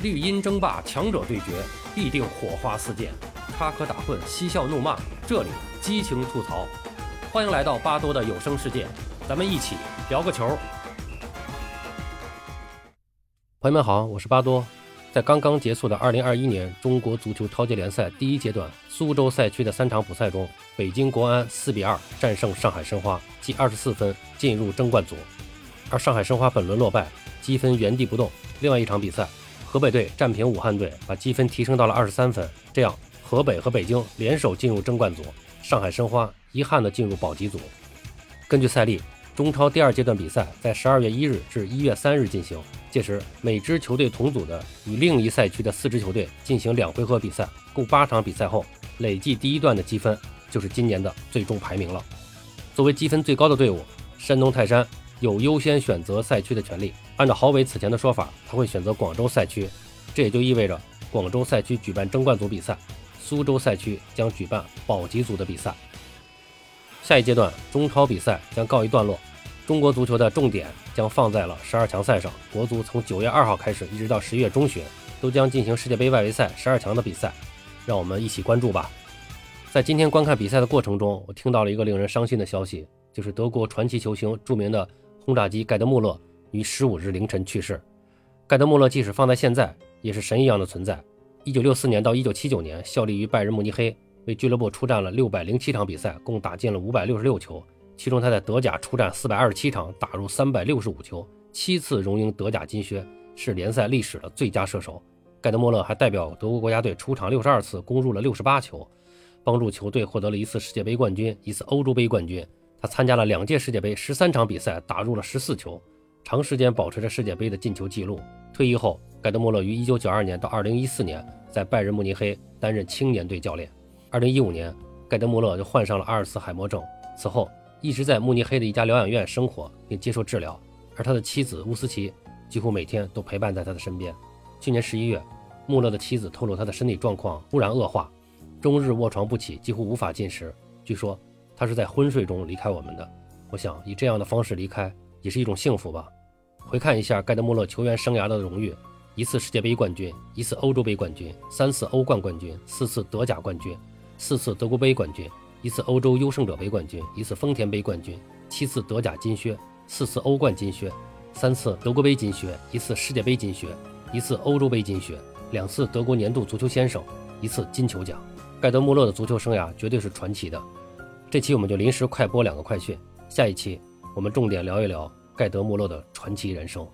绿茵争霸，强者对决，必定火花四溅，插科打诨，嬉笑怒骂，这里激情吐槽。欢迎来到巴多的有声世界，咱们一起聊个球。朋友们好，我是巴多。在刚刚结束的2021年中国足球超级联赛第一阶段苏州赛区的三场补赛中，北京国安4比2战胜上海申花，积24分进入争冠组。而上海申花本轮落败，积分原地不动。另外一场比赛。河北队战平武汉队，把积分提升到了二十三分。这样，河北和北京联手进入争冠组，上海申花遗憾地进入保级组。根据赛例，中超第二阶段比赛在十二月一日至一月三日进行，届时每支球队同组的与另一赛区的四支球队进行两回合比赛，共八场比赛后累计第一段的积分就是今年的最终排名了。作为积分最高的队伍，山东泰山。有优先选择赛区的权利。按照郝伟此前的说法，他会选择广州赛区，这也就意味着广州赛区举办争冠组比赛，苏州赛区将举办保级组的比赛。下一阶段中超比赛将告一段落，中国足球的重点将放在了十二强赛上。国足从九月二号开始，一直到十一月中旬，都将进行世界杯外围赛十二强的比赛，让我们一起关注吧。在今天观看比赛的过程中，我听到了一个令人伤心的消息，就是德国传奇球星、著名的。轰炸机盖德穆勒于十五日凌晨去世。盖德穆勒即使放在现在，也是神一样的存在。一九六四年到一九七九年，效力于拜仁慕尼黑，为俱乐部出战了六百零七场比赛，共打进了五百六十六球。其中他在德甲出战四百二十七场，打入三百六十五球，七次荣膺德甲金靴，是联赛历史的最佳射手。盖德穆勒还代表德国国家队出场六十二次，攻入了六十八球，帮助球队获得了一次世界杯冠军，一次欧洲杯冠军。他参加了两届世界杯，十三场比赛打入了十四球，长时间保持着世界杯的进球纪录。退役后，盖德穆勒于一九九二年到二零一四年在拜仁慕尼黑担任青年队教练。二零一五年，盖德穆勒就患上了阿尔茨海默症，此后一直在慕尼黑的一家疗养院生活并接受治疗。而他的妻子乌斯奇几乎每天都陪伴在他的身边。去年十一月，穆勒的妻子透露他的身体状况突然恶化，终日卧床不起，几乎无法进食。据说。他是在昏睡中离开我们的，我想以这样的方式离开也是一种幸福吧。回看一下盖德穆勒球员生涯的荣誉：一次世界杯冠军，一次欧洲杯冠军，三次欧冠冠军，四次德甲冠军，四次德国杯冠军，一次欧洲优胜者杯冠军，一次丰田杯冠军，七次德甲金靴，四次欧冠金靴，三次德国杯金靴，一次世界杯金靴，一次欧洲杯金靴，两次德国年度足球先生，一次金球奖。盖德穆勒的足球生涯绝对是传奇的。这期我们就临时快播两个快讯，下一期我们重点聊一聊盖德穆勒的传奇人生。